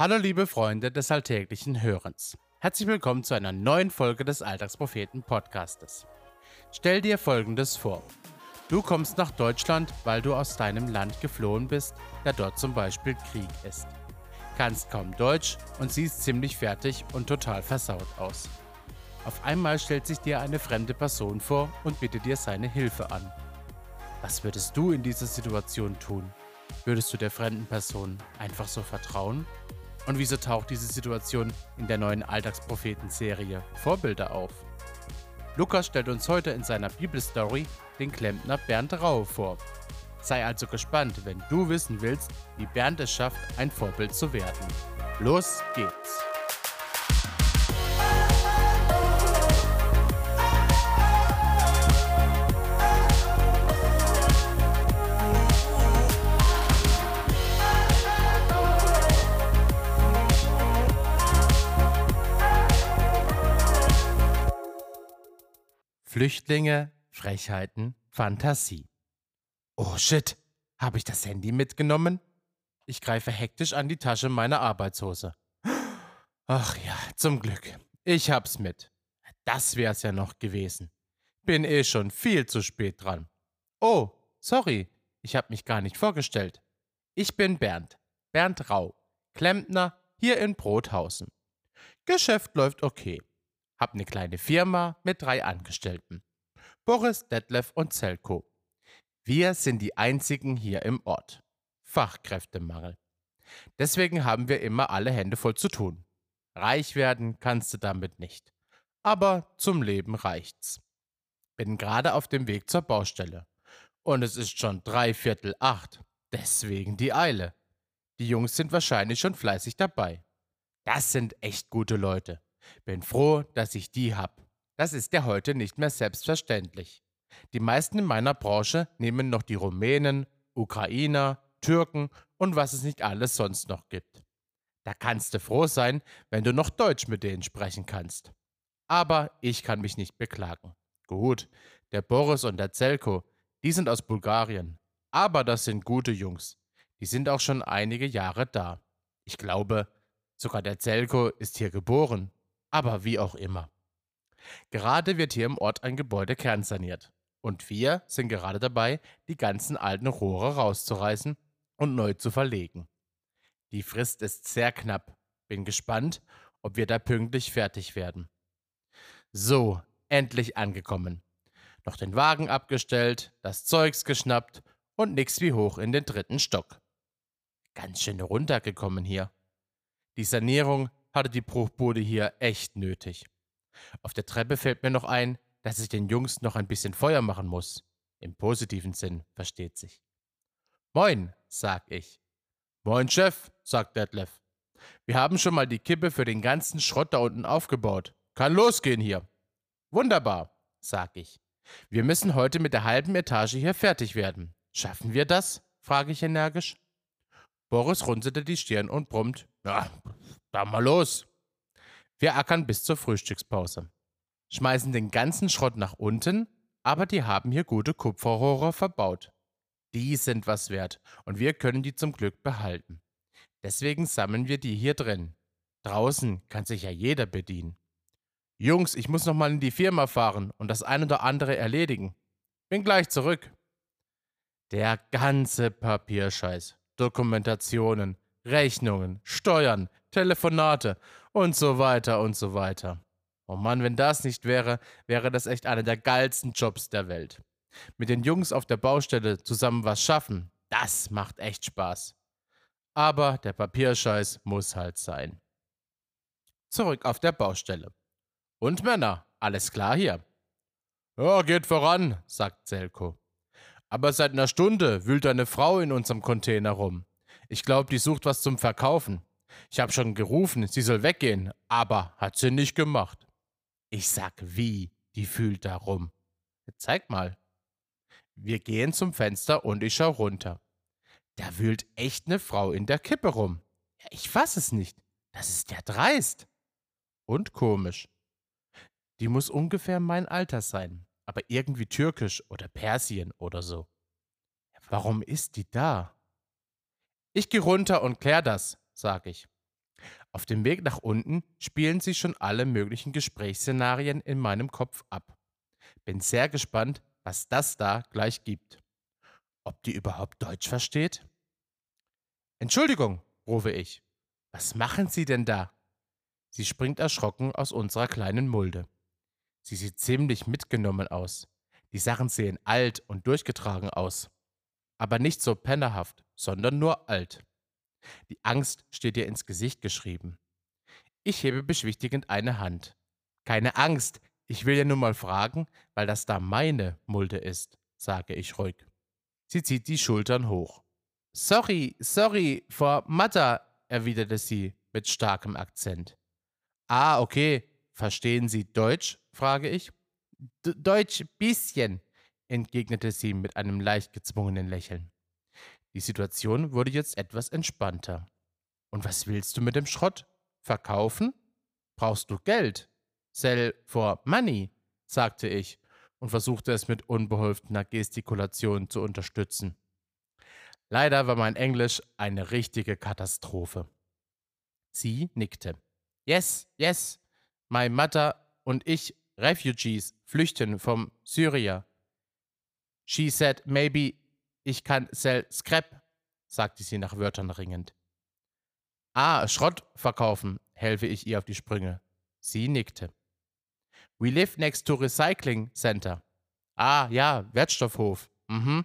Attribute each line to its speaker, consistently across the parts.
Speaker 1: Hallo liebe Freunde des alltäglichen Hörens. Herzlich willkommen zu einer neuen Folge des Alltagspropheten Podcastes. Stell dir folgendes vor. Du kommst nach Deutschland, weil du aus deinem Land geflohen bist, da dort zum Beispiel Krieg ist. Kannst kaum Deutsch und siehst ziemlich fertig und total versaut aus. Auf einmal stellt sich dir eine fremde Person vor und bittet dir seine Hilfe an. Was würdest du in dieser Situation tun? Würdest du der fremden Person einfach so vertrauen? Und wieso taucht diese Situation in der neuen Alltagspropheten-Serie Vorbilder auf? Lukas stellt uns heute in seiner Bibelstory den Klempner Bernd Rau vor. Sei also gespannt, wenn du wissen willst, wie Bernd es schafft, ein Vorbild zu werden. Los geht's! Flüchtlinge, Frechheiten, Fantasie. Oh shit, habe ich das Handy mitgenommen? Ich greife hektisch an die Tasche meiner Arbeitshose. Ach ja, zum Glück. Ich hab's mit. Das wär's ja noch gewesen. Bin eh schon viel zu spät dran. Oh, sorry, ich hab mich gar nicht vorgestellt. Ich bin Bernd, Bernd Rau, Klempner hier in Brothausen. Geschäft läuft okay. Hab ne kleine Firma mit drei Angestellten. Boris, Detlef und Zelko. Wir sind die einzigen hier im Ort. Fachkräftemangel. Deswegen haben wir immer alle Hände voll zu tun. Reich werden kannst du damit nicht. Aber zum Leben reicht's. Bin gerade auf dem Weg zur Baustelle. Und es ist schon drei Viertel acht. Deswegen die Eile. Die Jungs sind wahrscheinlich schon fleißig dabei. Das sind echt gute Leute. Bin froh, dass ich die hab. Das ist ja heute nicht mehr selbstverständlich. Die meisten in meiner Branche nehmen noch die Rumänen, Ukrainer, Türken und was es nicht alles sonst noch gibt. Da kannst du froh sein, wenn du noch Deutsch mit denen sprechen kannst. Aber ich kann mich nicht beklagen. Gut, der Boris und der Zelko, die sind aus Bulgarien. Aber das sind gute Jungs. Die sind auch schon einige Jahre da. Ich glaube, sogar der Zelko ist hier geboren aber wie auch immer. Gerade wird hier im Ort ein Gebäude kernsaniert. Und wir sind gerade dabei, die ganzen alten Rohre rauszureißen und neu zu verlegen. Die Frist ist sehr knapp. Bin gespannt, ob wir da pünktlich fertig werden. So, endlich angekommen. Noch den Wagen abgestellt, das Zeugs geschnappt und nix wie hoch in den dritten Stock. Ganz schön runtergekommen hier. Die Sanierung hatte die Bruchbude hier echt nötig. Auf der Treppe fällt mir noch ein, dass ich den Jungs noch ein bisschen Feuer machen muss. Im positiven Sinn, versteht sich. Moin, sag ich. Moin, Chef, sagt Detlef. Wir haben schon mal die Kippe für den ganzen Schrott da unten aufgebaut. Kann losgehen hier. Wunderbar, sag ich. Wir müssen heute mit der halben Etage hier fertig werden. Schaffen wir das? frage ich energisch. Boris runzelte die Stirn und brummt. Ja, dann mal los. Wir ackern bis zur Frühstückspause. Schmeißen den ganzen Schrott nach unten, aber die haben hier gute Kupferrohre verbaut. Die sind was wert und wir können die zum Glück behalten. Deswegen sammeln wir die hier drin. Draußen kann sich ja jeder bedienen. Jungs, ich muss noch mal in die Firma fahren und das ein oder andere erledigen. Bin gleich zurück. Der ganze Papierscheiß, Dokumentationen, Rechnungen, Steuern, Telefonate und so weiter und so weiter. Oh Mann, wenn das nicht wäre, wäre das echt einer der geilsten Jobs der Welt. Mit den Jungs auf der Baustelle zusammen was schaffen, das macht echt Spaß. Aber der Papierscheiß muss halt sein. Zurück auf der Baustelle. Und Männer, alles klar hier? Ja, geht voran, sagt Selko. Aber seit einer Stunde wühlt eine Frau in unserem Container rum. Ich glaube, die sucht was zum Verkaufen. Ich habe schon gerufen, sie soll weggehen, aber hat sie nicht gemacht. Ich sag wie, die fühlt da rum. Zeig mal. Wir gehen zum Fenster und ich schau runter. Da wühlt echt ne Frau in der Kippe rum. Ja, ich fass es nicht. Das ist ja dreist. Und komisch. Die muss ungefähr mein Alter sein, aber irgendwie türkisch oder Persien oder so. Warum ist die da? Ich geh runter und klär das, sag ich. Auf dem Weg nach unten spielen sich schon alle möglichen Gesprächsszenarien in meinem Kopf ab. Bin sehr gespannt, was das da gleich gibt. Ob die überhaupt Deutsch versteht? Entschuldigung, rufe ich. Was machen Sie denn da? Sie springt erschrocken aus unserer kleinen Mulde. Sie sieht ziemlich mitgenommen aus. Die Sachen sehen alt und durchgetragen aus. Aber nicht so pennerhaft, sondern nur alt. Die Angst steht ihr ins Gesicht geschrieben. Ich hebe beschwichtigend eine Hand. Keine Angst, ich will ja nur mal fragen, weil das da meine Mulde ist, sage ich ruhig. Sie zieht die Schultern hoch. Sorry, sorry, for Mutter, erwiderte sie mit starkem Akzent. Ah, okay. Verstehen Sie Deutsch? frage ich. D Deutsch bisschen, entgegnete sie mit einem leicht gezwungenen Lächeln. Die Situation wurde jetzt etwas entspannter. Und was willst du mit dem Schrott? Verkaufen? Brauchst du Geld? Sell for money, sagte ich und versuchte es mit unbeholfener Gestikulation zu unterstützen. Leider war mein Englisch eine richtige Katastrophe. Sie nickte. Yes, yes, my mother und ich, Refugees, flüchten vom Syria. She said maybe ich kann sell scrap, sagte sie nach Wörtern ringend. Ah, Schrott verkaufen, helfe ich ihr auf die Sprünge. Sie nickte. We live next to Recycling Center. Ah, ja, Wertstoffhof. Mhm.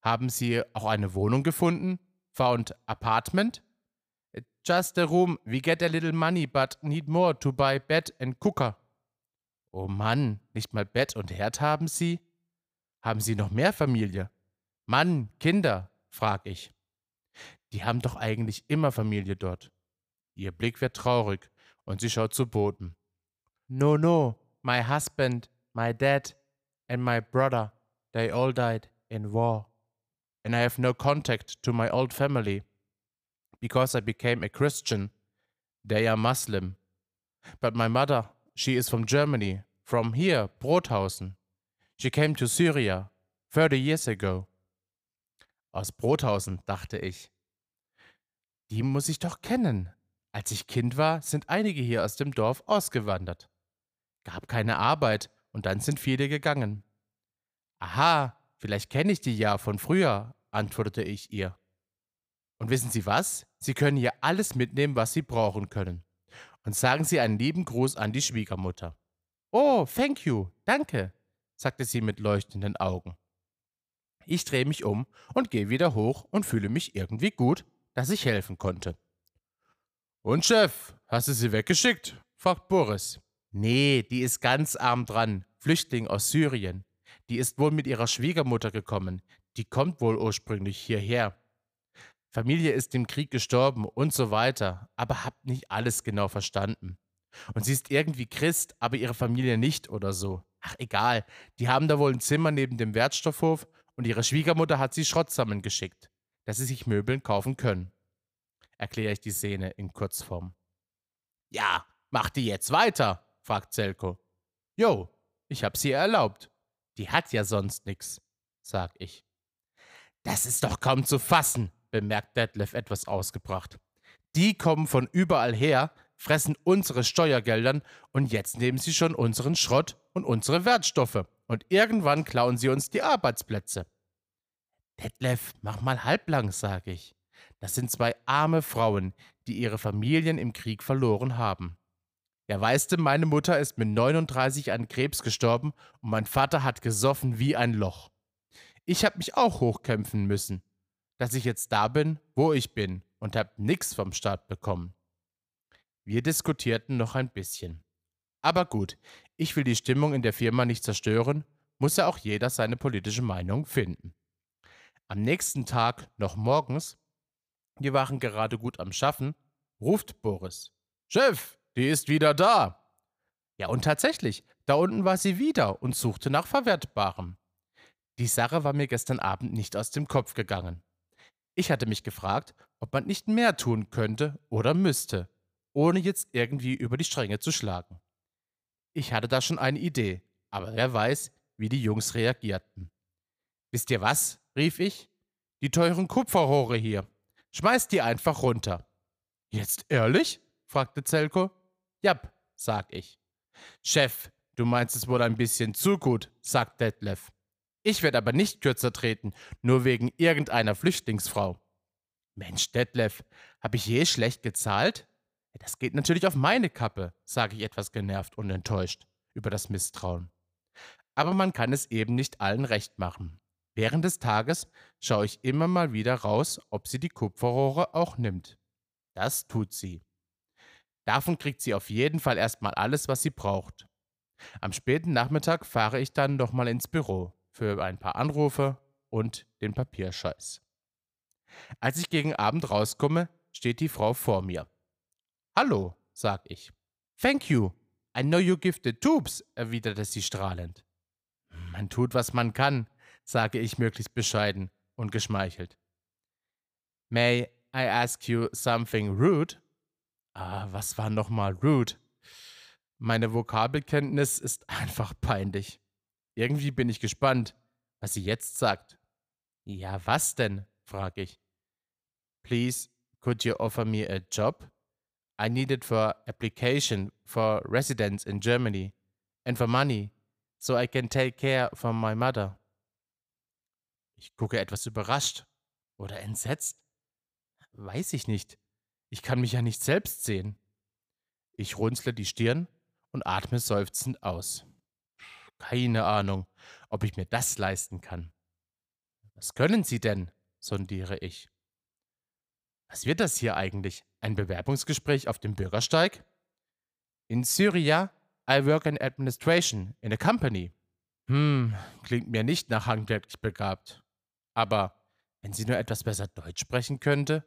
Speaker 1: Haben Sie auch eine Wohnung gefunden? Found apartment? Just a room. We get a little money, but need more to buy bed and cooker. Oh Mann, nicht mal Bett und Herd haben Sie? Haben Sie noch mehr Familie? Mann, Kinder, frag ich. Die haben doch eigentlich immer Familie dort. Ihr Blick wird traurig und sie schaut zu Boden. No, no, my husband, my dad and my brother, they all died in war. And I have no contact to my old family because I became a Christian. They are Muslim. But my mother, she is from Germany, from here, Brothausen. She came to Syria 30 years ago. Aus Brothausen, dachte ich. Die muss ich doch kennen. Als ich Kind war, sind einige hier aus dem Dorf ausgewandert. Gab keine Arbeit und dann sind viele gegangen. Aha, vielleicht kenne ich die ja von früher, antwortete ich ihr. Und wissen Sie was? Sie können hier alles mitnehmen, was Sie brauchen können. Und sagen Sie einen lieben Gruß an die Schwiegermutter. Oh, thank you, danke, sagte sie mit leuchtenden Augen. Ich drehe mich um und gehe wieder hoch und fühle mich irgendwie gut, dass ich helfen konnte. Und Chef, hast du sie weggeschickt? fragt Boris. Nee, die ist ganz arm dran, Flüchtling aus Syrien. Die ist wohl mit ihrer Schwiegermutter gekommen. Die kommt wohl ursprünglich hierher. Familie ist im Krieg gestorben und so weiter, aber habt nicht alles genau verstanden. Und sie ist irgendwie Christ, aber ihre Familie nicht oder so. Ach egal, die haben da wohl ein Zimmer neben dem Wertstoffhof und ihre Schwiegermutter hat sie Schrott zusammengeschickt, dass sie sich Möbeln kaufen können. Erkläre ich die Szene in Kurzform. Ja, mach die jetzt weiter, fragt Zelko. Jo, ich hab sie erlaubt. Die hat ja sonst nix, sag ich. Das ist doch kaum zu fassen, bemerkt Detlef etwas ausgebracht. Die kommen von überall her, fressen unsere Steuergeldern und jetzt nehmen sie schon unseren Schrott und unsere Wertstoffe. Und irgendwann klauen sie uns die Arbeitsplätze. Detlef, mach mal halblang, sage ich. Das sind zwei arme Frauen, die ihre Familien im Krieg verloren haben. Ja, weißt du, meine Mutter ist mit 39 an Krebs gestorben und mein Vater hat gesoffen wie ein Loch. Ich habe mich auch hochkämpfen müssen, dass ich jetzt da bin, wo ich bin und hab nix vom Staat bekommen. Wir diskutierten noch ein bisschen. Aber gut, ich will die Stimmung in der Firma nicht zerstören, muss ja auch jeder seine politische Meinung finden. Am nächsten Tag, noch morgens, wir waren gerade gut am Schaffen, ruft Boris. Chef, die ist wieder da. Ja, und tatsächlich, da unten war sie wieder und suchte nach Verwertbarem. Die Sache war mir gestern Abend nicht aus dem Kopf gegangen. Ich hatte mich gefragt, ob man nicht mehr tun könnte oder müsste, ohne jetzt irgendwie über die Stränge zu schlagen. Ich hatte da schon eine Idee, aber wer weiß, wie die Jungs reagierten. Wisst ihr was? rief ich. Die teuren Kupferrohre hier. Schmeißt die einfach runter. Jetzt ehrlich? fragte Zelko. Jap, sag ich. Chef, du meinst es wohl ein bisschen zu gut, sagt Detlef. Ich werde aber nicht kürzer treten, nur wegen irgendeiner Flüchtlingsfrau. Mensch, Detlef, habe ich je schlecht gezahlt? Das geht natürlich auf meine Kappe, sage ich etwas genervt und enttäuscht über das Misstrauen. Aber man kann es eben nicht allen recht machen. Während des Tages schaue ich immer mal wieder raus, ob sie die Kupferrohre auch nimmt. Das tut sie. Davon kriegt sie auf jeden Fall erstmal alles, was sie braucht. Am späten Nachmittag fahre ich dann nochmal ins Büro für ein paar Anrufe und den Papierscheiß. Als ich gegen Abend rauskomme, steht die Frau vor mir. Hallo, sag ich. Thank you. I know you the tubes, erwiderte sie strahlend. Man tut, was man kann, sage ich möglichst bescheiden und geschmeichelt. May I ask you something rude? Ah, was war nochmal rude? Meine Vokabelkenntnis ist einfach peinlich. Irgendwie bin ich gespannt, was sie jetzt sagt. Ja, was denn? frage ich. Please, could you offer me a job? I need it for application for residence in Germany and for money, so I can take care for my mother. Ich gucke etwas überrascht oder entsetzt. Weiß ich nicht. Ich kann mich ja nicht selbst sehen. Ich runzle die Stirn und atme seufzend aus. Keine Ahnung, ob ich mir das leisten kann. Was können Sie denn? sondiere ich. Was wird das hier eigentlich? Ein Bewerbungsgespräch auf dem Bürgersteig? In Syria, I work in administration in a company. Hm, klingt mir nicht nach handwerklich begabt. Aber wenn sie nur etwas besser Deutsch sprechen könnte,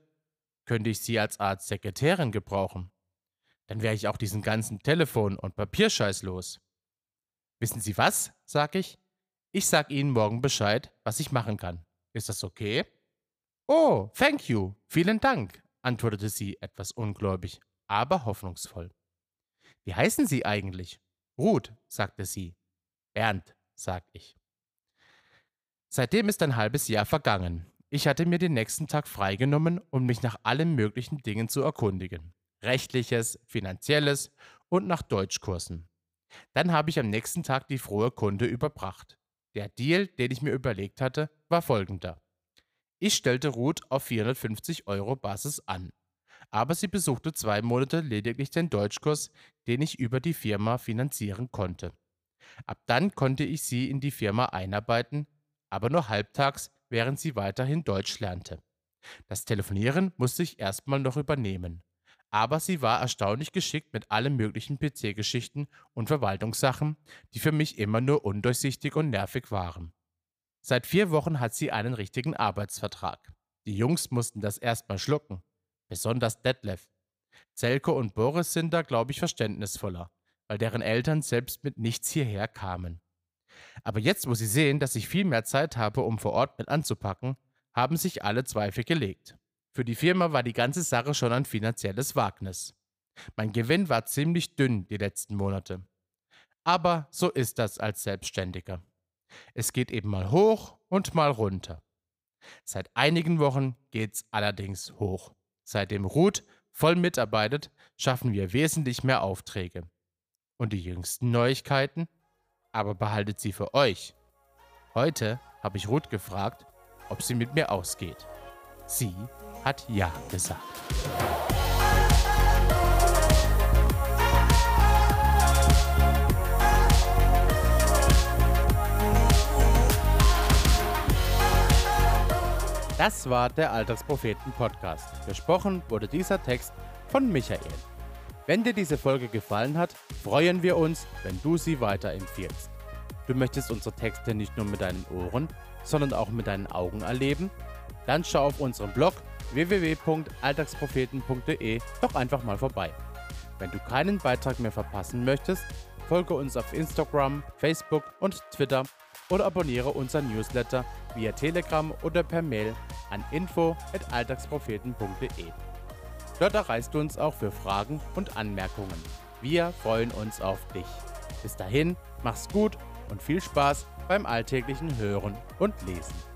Speaker 1: könnte ich sie als Art Sekretärin gebrauchen. Dann wäre ich auch diesen ganzen Telefon- und Papierscheiß los. Wissen Sie was? sag ich. Ich sag Ihnen morgen Bescheid, was ich machen kann. Ist das okay? Oh, thank you, vielen Dank, antwortete sie etwas ungläubig, aber hoffnungsvoll. Wie heißen Sie eigentlich? Ruth, sagte sie. Bernd, sag ich. Seitdem ist ein halbes Jahr vergangen. Ich hatte mir den nächsten Tag freigenommen, um mich nach allen möglichen Dingen zu erkundigen. Rechtliches, finanzielles und nach Deutschkursen. Dann habe ich am nächsten Tag die frohe Kunde überbracht. Der Deal, den ich mir überlegt hatte, war folgender. Ich stellte Ruth auf 450 Euro Basis an. Aber sie besuchte zwei Monate lediglich den Deutschkurs, den ich über die Firma finanzieren konnte. Ab dann konnte ich sie in die Firma einarbeiten, aber nur halbtags, während sie weiterhin Deutsch lernte. Das Telefonieren musste ich erstmal noch übernehmen. Aber sie war erstaunlich geschickt mit allen möglichen PC-Geschichten und Verwaltungssachen, die für mich immer nur undurchsichtig und nervig waren. Seit vier Wochen hat sie einen richtigen Arbeitsvertrag. Die Jungs mussten das erstmal schlucken. Besonders Detlef. Zelko und Boris sind da, glaube ich, verständnisvoller, weil deren Eltern selbst mit nichts hierher kamen. Aber jetzt, wo sie sehen, dass ich viel mehr Zeit habe, um vor Ort mit anzupacken, haben sich alle Zweifel gelegt. Für die Firma war die ganze Sache schon ein finanzielles Wagnis. Mein Gewinn war ziemlich dünn die letzten Monate. Aber so ist das als Selbstständiger. Es geht eben mal hoch und mal runter. Seit einigen Wochen geht's allerdings hoch. Seitdem Ruth voll mitarbeitet, schaffen wir wesentlich mehr Aufträge. Und die jüngsten Neuigkeiten? Aber behaltet sie für euch. Heute habe ich Ruth gefragt, ob sie mit mir ausgeht. Sie hat Ja gesagt. Das war der Alltagspropheten-Podcast. Gesprochen wurde dieser Text von Michael. Wenn dir diese Folge gefallen hat, freuen wir uns, wenn du sie weiterempfiehlst. Du möchtest unsere Texte nicht nur mit deinen Ohren, sondern auch mit deinen Augen erleben? Dann schau auf unserem Blog www.alltagspropheten.de doch einfach mal vorbei. Wenn du keinen Beitrag mehr verpassen möchtest, folge uns auf Instagram, Facebook und Twitter oder abonniere unseren Newsletter via Telegram oder per Mail an info@alltagspropheten.de. Dort erreichst du uns auch für Fragen und Anmerkungen. Wir freuen uns auf dich. Bis dahin, mach's gut und viel Spaß beim alltäglichen Hören und Lesen.